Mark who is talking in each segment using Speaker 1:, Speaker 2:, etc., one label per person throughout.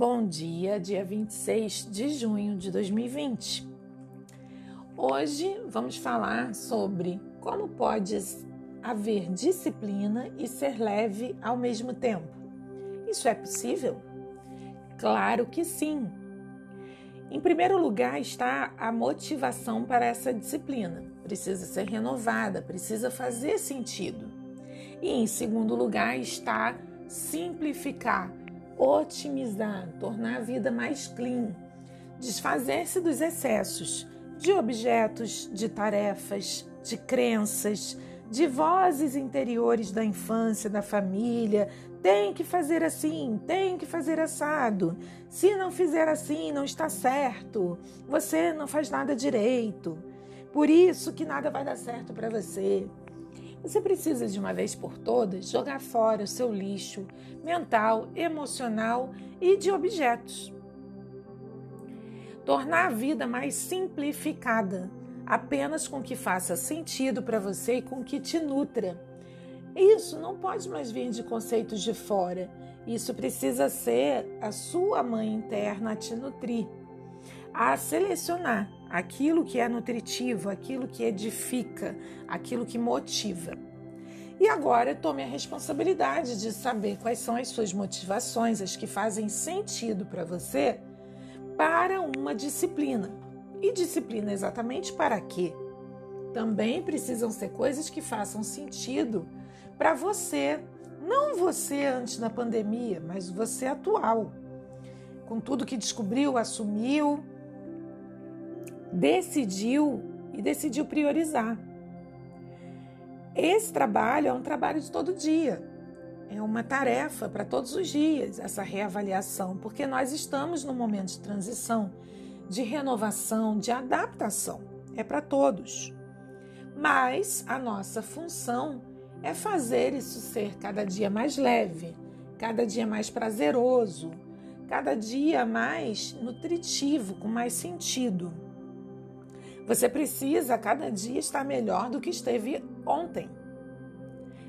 Speaker 1: Bom dia, dia 26 de junho de 2020. Hoje vamos falar sobre como pode haver disciplina e ser leve ao mesmo tempo. Isso é possível? Claro que sim. Em primeiro lugar está a motivação para essa disciplina. Precisa ser renovada, precisa fazer sentido. E em segundo lugar está simplificar otimizar, tornar a vida mais clean, desfazer-se dos excessos de objetos, de tarefas, de crenças, de vozes interiores da infância, da família. Tem que fazer assim, tem que fazer assado. Se não fizer assim, não está certo. Você não faz nada direito. Por isso que nada vai dar certo para você. Você precisa de uma vez por todas jogar fora o seu lixo mental, emocional e de objetos. Tornar a vida mais simplificada, apenas com que faça sentido para você e com que te nutra. Isso não pode mais vir de conceitos de fora. Isso precisa ser a sua mãe interna a te nutrir, a selecionar aquilo que é nutritivo, aquilo que edifica, aquilo que motiva. E agora tome a responsabilidade de saber quais são as suas motivações, as que fazem sentido para você, para uma disciplina. E disciplina exatamente para quê? Também precisam ser coisas que façam sentido para você, não você antes da pandemia, mas você atual. Com tudo que descobriu, assumiu, decidiu e decidiu priorizar. Esse trabalho é um trabalho de todo dia. É uma tarefa para todos os dias essa reavaliação, porque nós estamos num momento de transição, de renovação, de adaptação. É para todos. Mas a nossa função é fazer isso ser cada dia mais leve, cada dia mais prazeroso, cada dia mais nutritivo, com mais sentido. Você precisa cada dia estar melhor do que esteve ontem.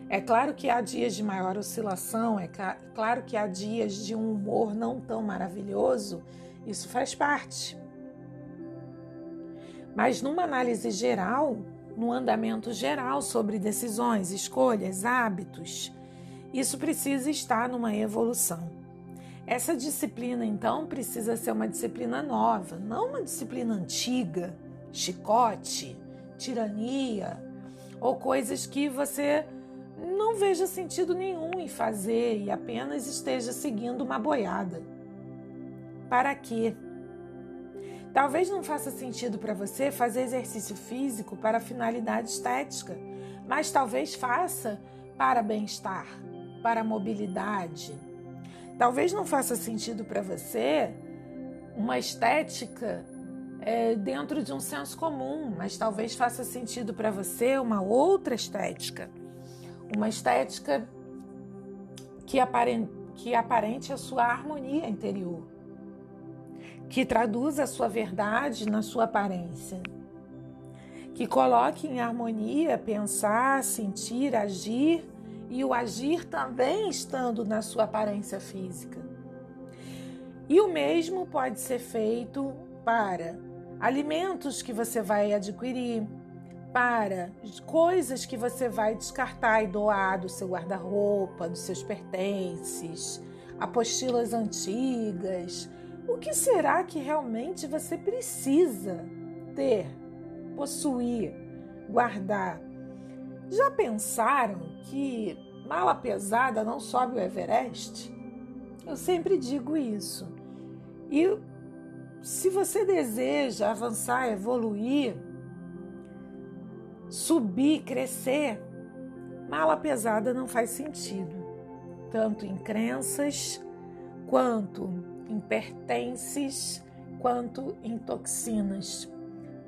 Speaker 1: É claro que há dias de maior oscilação, é claro que há dias de um humor não tão maravilhoso, isso faz parte. Mas numa análise geral, no andamento geral sobre decisões, escolhas, hábitos, isso precisa estar numa evolução. Essa disciplina, então, precisa ser uma disciplina nova, não uma disciplina antiga chicote, tirania ou coisas que você não veja sentido nenhum em fazer e apenas esteja seguindo uma boiada. Para quê? Talvez não faça sentido para você fazer exercício físico para finalidade estética, mas talvez faça para bem-estar, para mobilidade. Talvez não faça sentido para você uma estética é, dentro de um senso comum, mas talvez faça sentido para você uma outra estética. Uma estética que aparente, que aparente a sua harmonia interior, que traduza a sua verdade na sua aparência, que coloque em harmonia pensar, sentir, agir e o agir também estando na sua aparência física. E o mesmo pode ser feito para alimentos que você vai adquirir, para coisas que você vai descartar e doar do seu guarda-roupa, dos seus pertences, apostilas antigas. O que será que realmente você precisa ter, possuir, guardar? Já pensaram que mala pesada não sobe o Everest? Eu sempre digo isso. E se você deseja avançar, evoluir, subir, crescer, mala pesada não faz sentido, tanto em crenças, quanto em pertences, quanto em toxinas.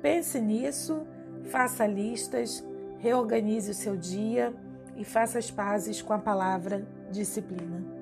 Speaker 1: Pense nisso, faça listas, reorganize o seu dia e faça as pazes com a palavra disciplina.